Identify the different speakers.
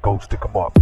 Speaker 1: Go stick 'em up.